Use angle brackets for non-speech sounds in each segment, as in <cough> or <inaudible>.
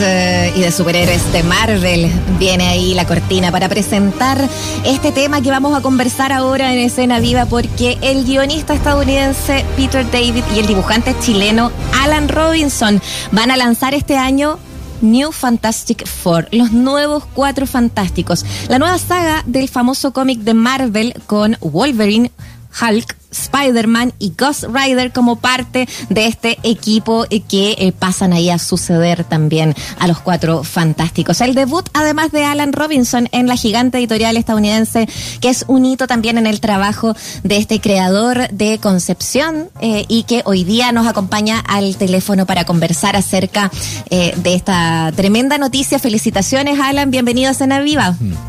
eh, y de superhéroes de Marvel. Viene ahí la cortina para presentar este tema que vamos a conversar ahora en escena viva porque el guionista estadounidense Peter David y el dibujante chileno Alan Robinson van a lanzar este año New Fantastic Four, los nuevos cuatro fantásticos, la nueva saga del famoso cómic de Marvel con Wolverine, Hulk, Spider-Man y Ghost Rider como parte de este equipo que eh, pasan ahí a suceder también a los cuatro fantásticos. El debut, además de Alan Robinson en la gigante editorial estadounidense, que es un hito también en el trabajo de este creador de Concepción eh, y que hoy día nos acompaña al teléfono para conversar acerca eh, de esta tremenda noticia. Felicitaciones, Alan. Bienvenido a Cena Viva. Mm.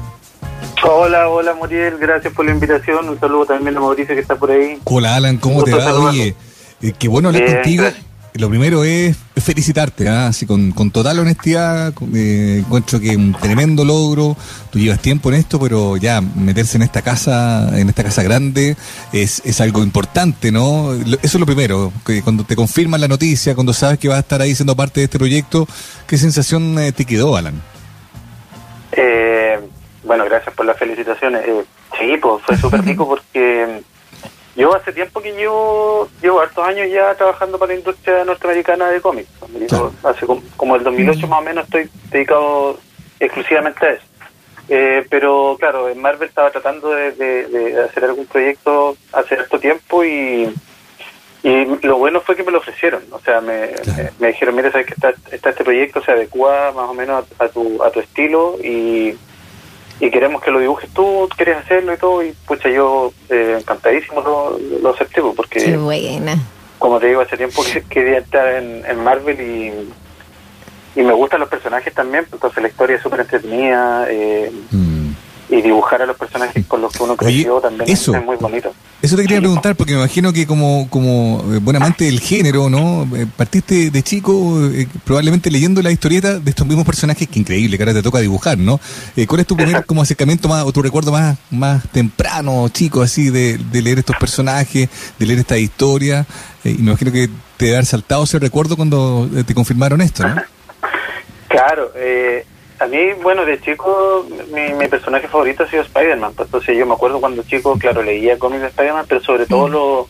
Hola, hola Muriel, gracias por la invitación. Un saludo también a Mauricio que está por ahí. Hola Alan, ¿cómo te va? Oye, eh, qué bueno hablar contigo. Lo primero es felicitarte, ¿ah? así con, total honestidad, eh, encuentro que un tremendo logro, tú llevas tiempo en esto, pero ya meterse en esta casa, en esta casa grande, es, es algo importante, ¿no? Eso es lo primero, que cuando te confirman la noticia, cuando sabes que vas a estar ahí siendo parte de este proyecto, ¿qué sensación eh, te quedó, Alan? Eh, bueno, gracias por las felicitaciones. Eh, sí, pues fue <laughs> súper rico porque yo hace tiempo que yo llevo hartos años ya trabajando para la industria norteamericana de cómics. Hace como, el 2008 más o menos estoy dedicado exclusivamente a eso. Eh, pero claro, en Marvel estaba tratando de, hacer algún proyecto hace harto tiempo y, y lo bueno fue que me lo ofrecieron. O sea, me, me, dijeron, mira, sabes que está, está este proyecto, se adecua más o menos a, a, tu, a tu estilo y y queremos que lo dibujes tú, quieres hacerlo y todo, y pucha, yo eh, encantadísimo lo, lo acepté, pues, porque... Qué buena. Como te digo, hace tiempo que quería estar en, Marvel y, y me gustan los personajes también, pues, entonces la historia es súper entretenida. Eh, mm y dibujar a los personajes con los que uno creció también es muy bonito. Eso te quería preguntar, porque me imagino que como, como eh, buen amante del género, ¿no? Eh, partiste de chico eh, probablemente leyendo la historieta de estos mismos personajes, que increíble, que ahora te toca dibujar, ¿no? ¿Cuál es tu primer como acercamiento más, o tu recuerdo más, más temprano, chico, así, de, de leer estos personajes, de leer esta historia? y me imagino que te haber saltado ese recuerdo cuando te confirmaron esto, ¿no? Claro, eh, a mí, bueno, de chico, mi, personaje favorito ha sido Spider-Man. Pues, entonces yo me acuerdo cuando chico, claro, leía cómics de Spider-Man, pero sobre todo mm. lo,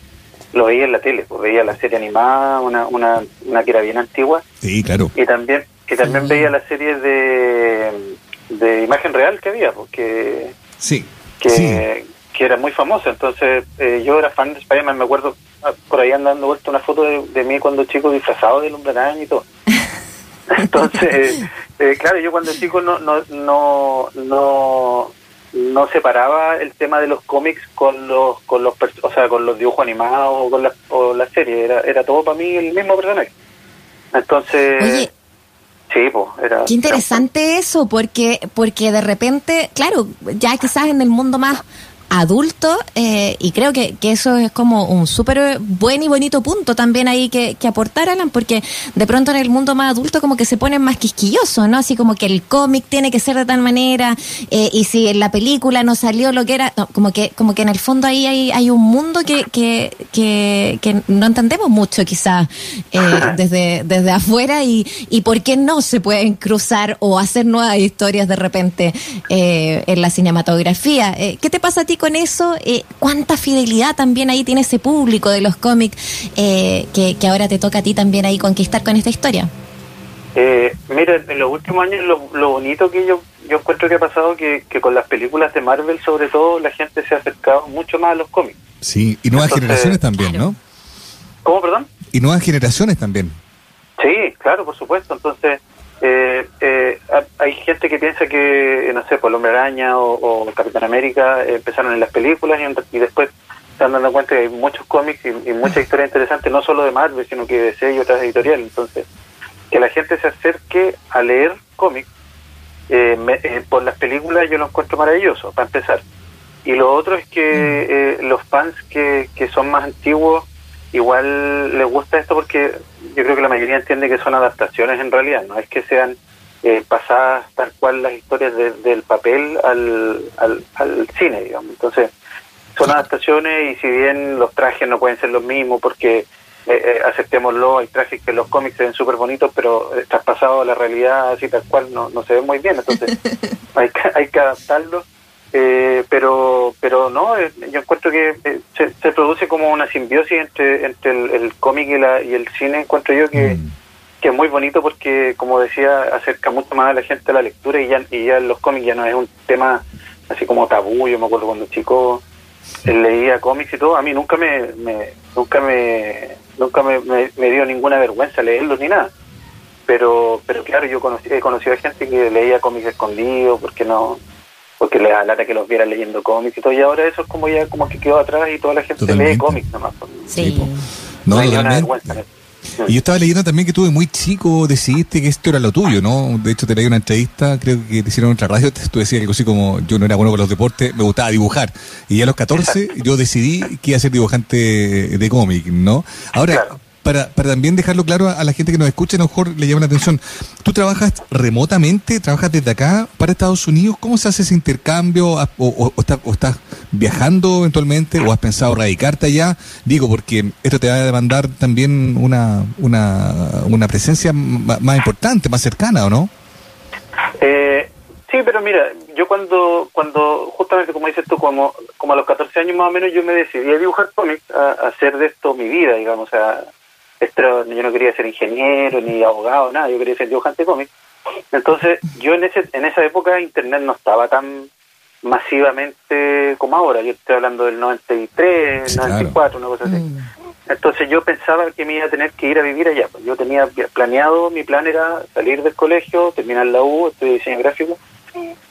lo veía en la tele. Pues veía la serie animada, una, una, una que era bien antigua. Sí, claro. Y también, y también veía la serie de, de imagen real que había, porque... Sí. Que, que era muy famosa. Entonces eh, yo era fan de Spider-Man. Me acuerdo ah, por ahí andando vuelta una foto de, de mí cuando chico disfrazado de hombre y todo. <laughs> Entonces, eh, claro, yo cuando chico no, no, no, no, no separaba el tema de los cómics con los, con los, o sea, con los dibujos animados o con la, o la serie. Era, era todo para mí el mismo personaje. Entonces. Sí, pues, era. Qué interesante eso, porque, porque de repente, claro, ya quizás en el mundo más adulto eh, y creo que, que, eso es como un súper buen y bonito punto también ahí que, que, aportar, Alan, porque de pronto en el mundo más adulto como que se ponen más quisquillosos, ¿no? Así como que el cómic tiene que ser de tal manera eh, y si en la película no salió lo que era, como que como que en el fondo ahí hay, hay un mundo que, que, que, no entendemos mucho quizás eh, <laughs> desde, desde afuera y, y por qué no se pueden cruzar o hacer nuevas historias de repente en la cinematografía. ¿Qué te pasa a ti con eso, eh, cuánta fidelidad también ahí tiene ese público de los cómics eh, que, ahora te toca a ti también ahí conquistar con esta historia. Eh, mira, en los últimos años lo, bonito que yo, yo encuentro que ha pasado que, que con las películas de Marvel sobre todo la gente se ha acercado mucho más a los cómics. Sí, y nuevas generaciones también, ¿no? ¿Cómo, perdón? Y nuevas generaciones también. Sí, claro, por supuesto. Entonces, eh, eh, hay gente que piensa que, eh, no sé, por el Hombre Araña o, Capitán América eh, empezaron en las películas y, después se han dado cuenta que hay muchos cómics y, y muchas historias interesantes, no solo de Marvel, sino que de DC y otras editoriales. Entonces, que la gente se acerque a leer cómics por las películas yo lo encuentro maravilloso, para empezar. Y lo otro es que mm. los fans que, que son más antiguos igual les gusta esto porque yo creo que la mayoría entiende que son adaptaciones en realidad, no es que sean eh, pasadas tal cual las historias del papel al, al, cine, digamos. Entonces, son adaptaciones y si bien los trajes no pueden ser los mismos porque eh, aceptémoslo, hay trajes que los cómics se ven súper bonitos, pero traspasado a la realidad así tal cual no, no se ve muy bien, entonces <laughs> hay, que, hay que adaptarlo. Eh, pero pero no, yo encuentro que se, se, produce como una simbiosis entre entre el, cómic y, la, y el cine, encuentro yo que, mm. que es muy bonito porque, como decía, acerca mucho más a la gente a la lectura y ya, y ya los cómics ya no es un tema así como tabú, yo me acuerdo cuando chico leía cómics y todo, a mí nunca me, nunca me nunca me, me, dio ninguna vergüenza leerlos ni nada. Pero pero claro, yo conocí, he conocido a gente que leía cómics escondidos porque no porque le da lata que los viera leyendo cómics y todo, y ahora eso es como ya como que quedó atrás y toda la gente lee cómics nomás. Sí. no, hay vergüenza. Y yo estaba leyendo también que tú de muy chico decidiste que esto era lo tuyo, ¿no? De hecho, te leí una entrevista, creo que te hicieron otra radio, <laughs> tú decías algo así como, yo no era bueno con los deportes, me gustaba dibujar. Y ya a los 14 yo decidí que iba a ser dibujante de cómic, ¿no? Ahora, para, para también dejarlo claro a, la gente que nos escucha, a lo mejor le llama la atención. ¿Tú trabajas remotamente? ¿Trabajas desde acá para Estados Unidos? ¿Cómo se hace ese intercambio? ¿O, o, estás viajando eventualmente? ¿O has pensado radicarte allá? Digo, porque esto te va a demandar también una, una, una presencia más importante, más cercana, ¿o no? Eh, sí, pero mira, yo cuando, cuando justamente como dices tú, como, como a los 14 años más o menos, yo me decidí a dibujar cómics, a, a hacer de esto mi vida, digamos, a, yo no quería ser ingeniero ni abogado, nada, yo quería ser dibujante cómic. Entonces, yo en ese en esa época internet no estaba tan masivamente como ahora, yo estoy hablando del 93, 94, una cosa así. Mm. Entonces yo pensaba que me iba a tener que ir a vivir allá. Pues yo tenía planeado, mi plan era salir del colegio, terminar la U, estudiar diseño gráfico,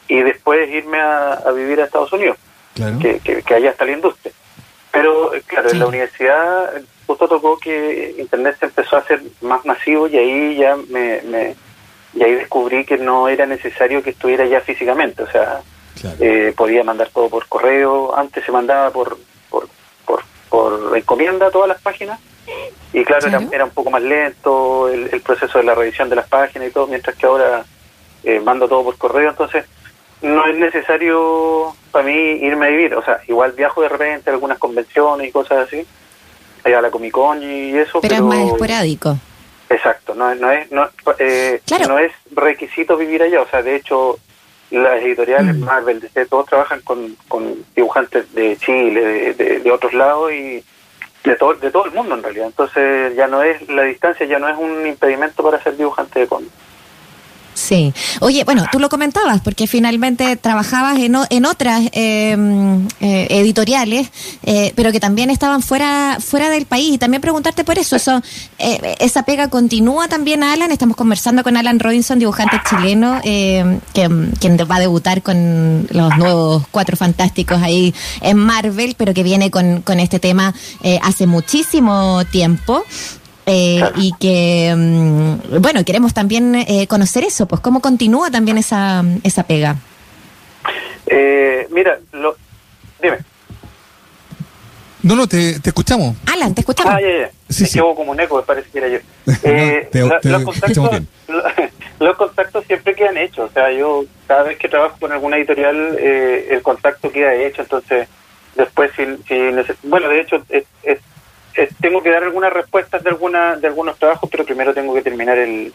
y después irme a, vivir a Estados Unidos, que, que, allá está la industria. Pero claro, en la universidad justo tocó que Internet se empezó a hacer más masivo y ahí ya me, me y ahí descubrí que no era necesario que estuviera ya físicamente, o sea, eh, podía mandar todo por correo, antes se mandaba por, por, por, por encomienda todas las páginas. Y claro, era, era, un poco más lento el, el, proceso de la revisión de las páginas y todo, mientras que ahora eh, mando todo por correo, entonces no es necesario para mí irme a vivir, o sea, igual viajo de repente a algunas convenciones y cosas así, a la Comic Con y eso. Pero, es más esporádico. Exacto, no, no es no, eh, no es requisito vivir allá, o sea, de hecho las editoriales mm. Marvel, DC, todos trabajan con, con dibujantes de Chile, de, de, otros lados y de todo, de todo el mundo en realidad. Entonces ya no es, la distancia ya no es un impedimento para ser dibujante de cómics. Sí. Oye, bueno, tú lo comentabas porque finalmente trabajabas en, en otras em, eh, editoriales, eh, pero que también estaban fuera fuera del país. Y también preguntarte por eso, eso eh, esa pega continúa también, Alan. Estamos conversando con Alan Robinson, dibujante chileno, que, quien va a debutar con los nuevos Cuatro Fantásticos ahí en Marvel, pero que viene con, con este tema hace muchísimo tiempo. Eh, y que, mm, bueno, queremos también eh, conocer eso, pues cómo continúa también esa, esa pega. Eh, mira, lo, dime. No, no, te, escuchamos. Alan, te escuchamos. Ah, ya, ya. Sí, sí. como un eco, me parece que era yo. <laughs> Eh, los, contactos, <laughs> los contactos siempre quedan hechos. O sea, yo cada vez que trabajo con alguna editorial, el contacto queda hecho. Entonces, después, si, si bueno, de hecho, es, es eh, tengo que dar algunas respuestas de alguna de algunos trabajos, pero primero tengo que terminar el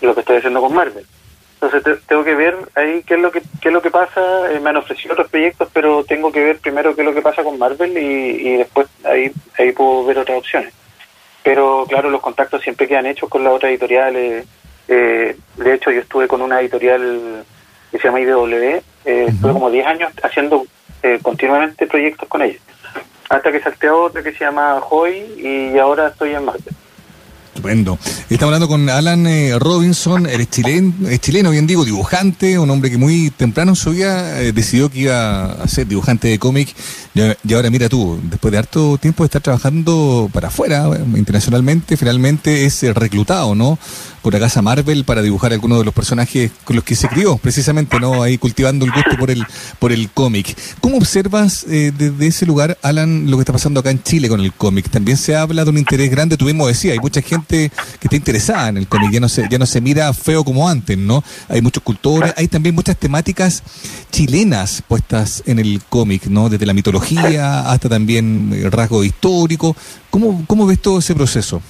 lo que estoy haciendo con Marvel. Entonces tengo que ver ahí qué es lo que qué es lo que pasa. Eh, me han ofrecido otros proyectos, pero tengo que ver primero qué es lo que pasa con Marvel y, después ahí ahí puedo ver otras opciones. Pero claro, los contactos siempre quedan hechos con las otras editoriales. Eh, de hecho, yo estuve con una editorial que se llama IDW, eh, estuve como 10 años haciendo continuamente proyectos con ellos hasta que salté a otra que se llama Hoy y ahora estoy en Marte. Estupendo. Estamos hablando con Alan eh, Robinson, eres chileno, bien digo, dibujante, un hombre que muy temprano en su vida eh, decidió que iba a ser dibujante de cómic. Y, ahora mira tú, después de harto tiempo de estar trabajando para afuera, eh, internacionalmente, finalmente es reclutado, ¿no? Por la casa Marvel para dibujar algunos de los personajes con los que se crió, precisamente, ¿no? Ahí cultivando el gusto por el, por el cómic. ¿Cómo observas desde ese lugar, Alan, lo que está pasando acá en Chile con el cómic? También se habla de un interés grande, tú mismo decías, hay mucha gente que está interesada en el cómic, ya no se, ya no se mira feo como antes, ¿no? Hay muchos cultores, hay también muchas temáticas chilenas puestas en el cómic, ¿no? Desde la mitología hasta también el rasgo histórico. ¿Cómo, cómo ves todo ese proceso?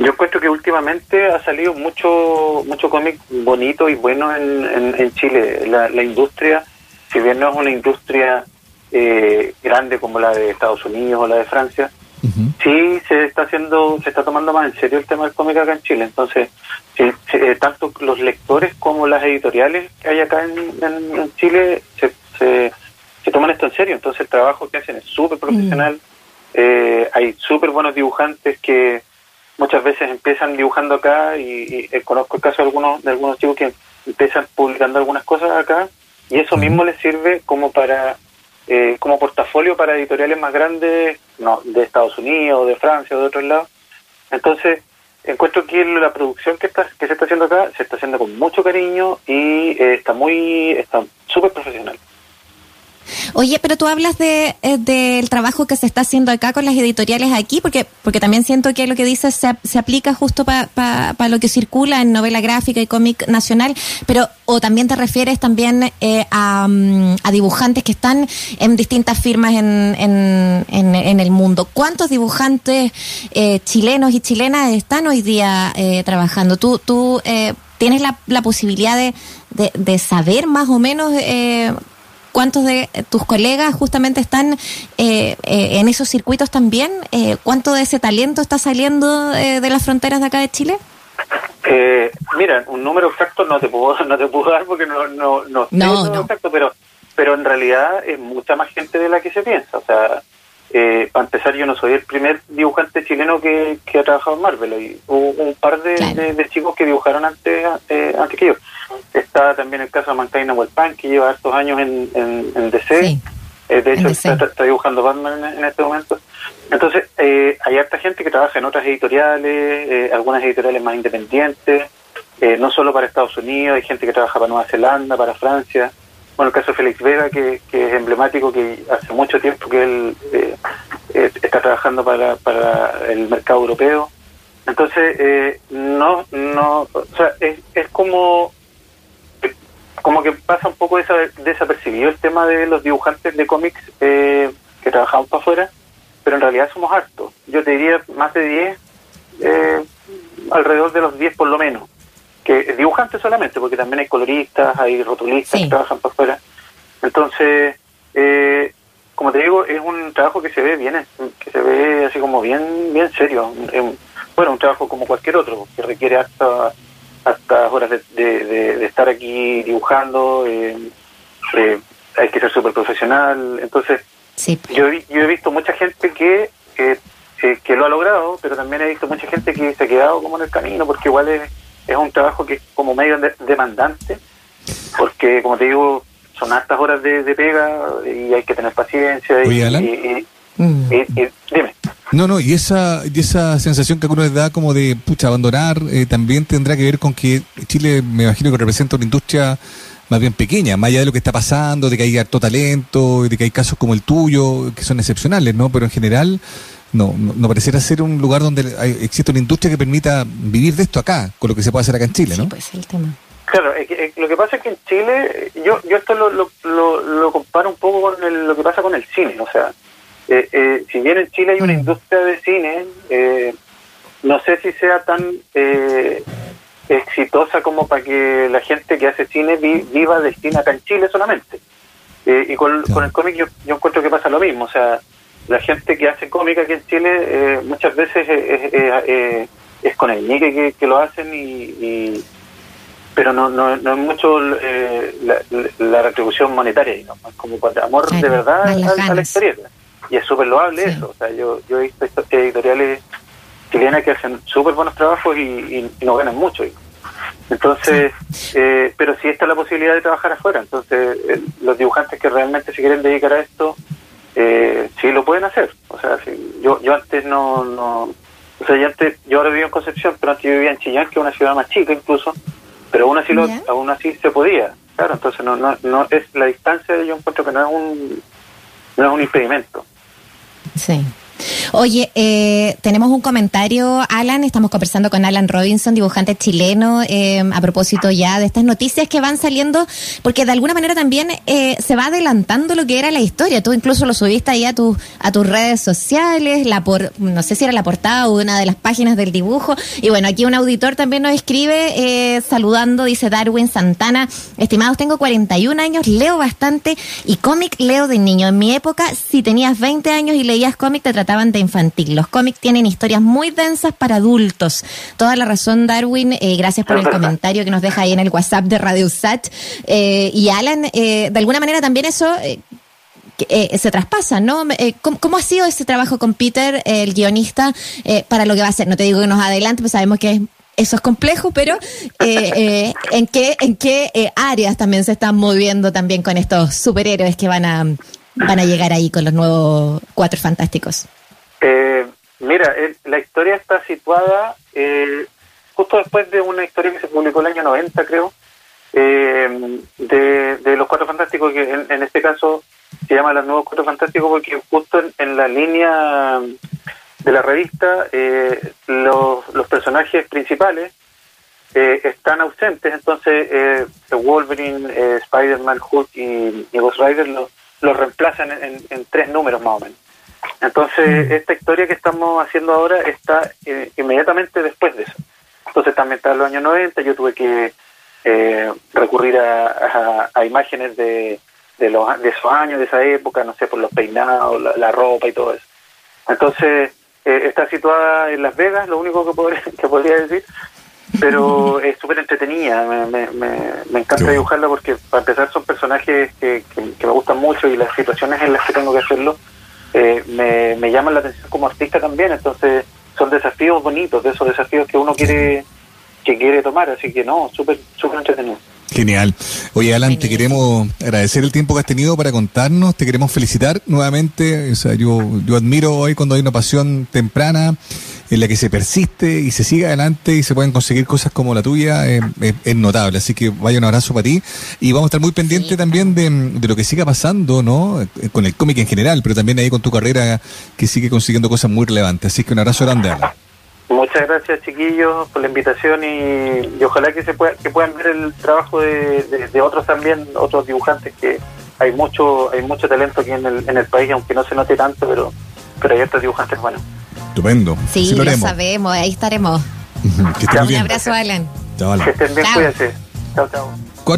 Yo encuentro que últimamente ha salido mucho mucho cómic bonito y bueno en, en, Chile. La, industria, si bien no es una industria eh, grande como la de Estados Unidos o la de Francia, sí se está haciendo, se está tomando más en serio el tema del cómic acá en Chile. Entonces, eh, tanto los lectores como las editoriales que hay acá en, Chile se, se, toman esto en serio. Entonces, el trabajo que hacen es súper profesional. Mm. Eh, hay súper buenos dibujantes que muchas veces empiezan dibujando acá y, eh, conozco el caso de algunos de algunos chicos que empiezan publicando algunas cosas acá y eso mismo les sirve como para eh, como portafolio para editoriales más grandes no, de Estados Unidos, de Francia o de otros lados. Entonces, encuentro que la producción que está que se está haciendo acá se está haciendo con mucho cariño y eh, está muy está súper profesional. Oye, pero tú hablas de, eh, del trabajo que se está haciendo acá con las editoriales aquí, porque porque también siento que lo que dices se, se aplica justo para lo que circula en novela gráfica y cómic nacional, pero o también te refieres también eh, mm, a, dibujantes que están en distintas firmas en, en, en, el mundo. ¿Cuántos dibujantes eh, chilenos y chilenas están hoy día trabajando? ¿Tú, tú tienes la, la posibilidad de, de, de, saber más o menos ¿Cuántos de tus colegas justamente están eh, eh, en esos circuitos también? Eh, ¿Cuánto de ese talento está saliendo de las fronteras de acá de Chile? mira, un número exacto no te puedo <laughs> no te puedo dar porque no no no, no, exacto, pero pero en realidad es mucha más gente de la que se piensa. O sea, para empezar, yo no soy el primer dibujante chileno que, ha trabajado en Marvel. Hay hubo un par de, chicos que dibujaron antes, antes que yo. Está también el caso de Mankind Pan, que lleva estos años en, en, DC. Eh, de hecho, está, dibujando Batman en, este momento. Entonces, eh, hay harta gente que trabaja en otras editoriales, eh, algunas editoriales más independientes, no solo para Estados Unidos, hay gente que trabaja para Nueva Zelanda, para Francia. Bueno, el caso de Félix Vega, que, que es emblemático, que hace mucho tiempo que él está trabajando para, para el mercado europeo. Entonces, no, no, o sea, es, es como como que pasa un poco desapercibido el tema de los dibujantes de cómics eh, que trabajamos para afuera, pero en realidad somos hartos. Yo te diría más de 10, eh, alrededor de los 10 por lo menos. Que dibujantes solamente, porque también hay coloristas, hay rotulistas que trabajan para afuera. Entonces, eh, como te digo, es un trabajo que se ve bien, que se ve así como bien, bien serio. Bueno, un trabajo como cualquier otro, que requiere hasta hasta horas de, estar aquí dibujando, eh, eh, hay que ser súper profesional. Entonces, yo, yo he visto mucha gente que, que, que, lo ha logrado, pero también he visto mucha gente que se ha quedado como en el camino, porque igual es, es un trabajo que es como medio demandante, porque como te digo, son altas horas de, pega y hay que tener paciencia. y, mm. dime. No, no, y esa, y esa sensación que a uno les da como de, pucha, abandonar, eh, también tendrá que ver con que Chile, me imagino que representa una industria más bien pequeña, más allá de lo que está pasando, de que hay harto talento, de que hay casos como el tuyo, que son excepcionales, ¿no? Pero en general, no, no, pareciera ser un lugar donde existe una industria que permita vivir de esto acá, con lo que se puede hacer acá en Chile, ¿no? Sí, pues el tema. Claro, lo que pasa es que en Chile, yo, yo esto lo, lo, lo, comparo un poco con lo que pasa con el cine, o sea, eh, eh, si bien en Chile hay una mm. industria de cine, eh, no sé si sea tan eh, exitosa como para que la gente que hace cine viva de cine acá en Chile solamente. y con, el cómic yo, encuentro que pasa lo mismo, o sea, la gente que hace cómic aquí en Chile muchas veces es con el nique que, lo hacen y, pero no, no, no es mucho la, retribución monetaria, ¿no? es como para amor de verdad a, la experiencia y es súper loable eso. O sea, yo, yo he visto editoriales chilenas que hacen súper buenos trabajos y, no ganan mucho. Entonces, eh, pero si está la posibilidad de trabajar afuera. Entonces, eh, los dibujantes que realmente se quieren dedicar a esto, eh, sí lo pueden hacer. O sea, yo, yo antes no, no, o sea, yo antes, yo ahora vivo en Concepción, pero antes yo vivía en Chillán, que es una ciudad más chica incluso, pero aún así, lo, aún así se podía. Claro, entonces no, no, no es la distancia, yo encuentro que no es un, no es un impedimento. Sí. Oye, eh, tenemos un comentario, Alan, estamos conversando con Alan Robinson, dibujante chileno, eh, a propósito ya de estas noticias que van saliendo, porque de alguna manera también eh, se va adelantando lo que era la historia. Tú incluso lo subiste ahí a, tu, a tus redes sociales, la por, no sé si era la portada o una de las páginas del dibujo. Y bueno, aquí un auditor también nos escribe saludando, dice Darwin Santana, estimados, tengo 41 años, leo bastante y cómic leo de niño. En mi época, si tenías 20 años y leías cómic, te trataban de infantil. Los cómics tienen historias muy densas para adultos. Toda la razón, Darwin. Eh, gracias por el comentario que nos deja ahí en el WhatsApp de Radio Usach. Eh, y Alan, eh, de alguna manera también eso se traspasa, ¿no? ¿cómo, ha sido ese trabajo con Peter, el guionista, para lo que va a ser? No te digo que nos adelante, pues sabemos que eso es complejo, pero ¿en qué, en qué áreas también se están moviendo también con estos superhéroes que van a, van a llegar ahí con los nuevos Cuatro Fantásticos? Eh, mira, la historia está situada eh, justo después de una historia que se publicó el año 90, creo, eh, de, los Cuatro Fantásticos, que en, este caso se llama Los Nuevos Cuatro Fantásticos porque justo en, la línea de la revista los, los personajes principales están ausentes, entonces Wolverine, Spider-Man, Hulk y, Ghost Rider los, los reemplazan en, tres números más o menos. Entonces, mm. esta historia que estamos haciendo ahora está eh, inmediatamente después de eso. Entonces, también está en los años 90, yo tuve que eh, recurrir a, imágenes de, de, los, de esos años, de esa época, no sé, por los peinados, la, ropa y todo eso. Entonces, eh, está situada en Las Vegas, lo único que podría, <laughs> que podría decir, pero es súper entretenida, me, me, me, encanta dibujarla porque para empezar son personajes que, que, me gustan mucho y las situaciones en las que tengo que hacerlo eh, me, me llaman la atención como artista también, entonces son desafíos bonitos, de esos desafíos que uno quiere que quiere tomar, así que no, súper súper entretenido. Genial. Oye, Alan, te queremos agradecer el tiempo que has tenido para contarnos, te queremos felicitar nuevamente. O sea, yo, yo admiro hoy cuando hay una pasión temprana en la que se persiste y se sigue adelante y se pueden conseguir cosas como la tuya, eh, es, notable. Así que vaya un abrazo para ti. Y vamos a estar muy pendientes también de, de, lo que siga pasando, ¿no? Con el cómic en general, pero también ahí con tu carrera que sigue consiguiendo cosas muy relevantes. Así que un abrazo grande, Alan. Muchas gracias chiquillos por la invitación y, ojalá que se pueda, que puedan ver el trabajo de, de, otros también, otros dibujantes que hay mucho hay mucho talento aquí en el, en el país, aunque no se note tanto, pero pero hay otros dibujantes buenos. Estupendo. Sí, lo, sabemos, ahí estaremos. <laughs> Un abrazo, Alan. Chao, Alan. Que estén bien, cuídense. Chao, chao.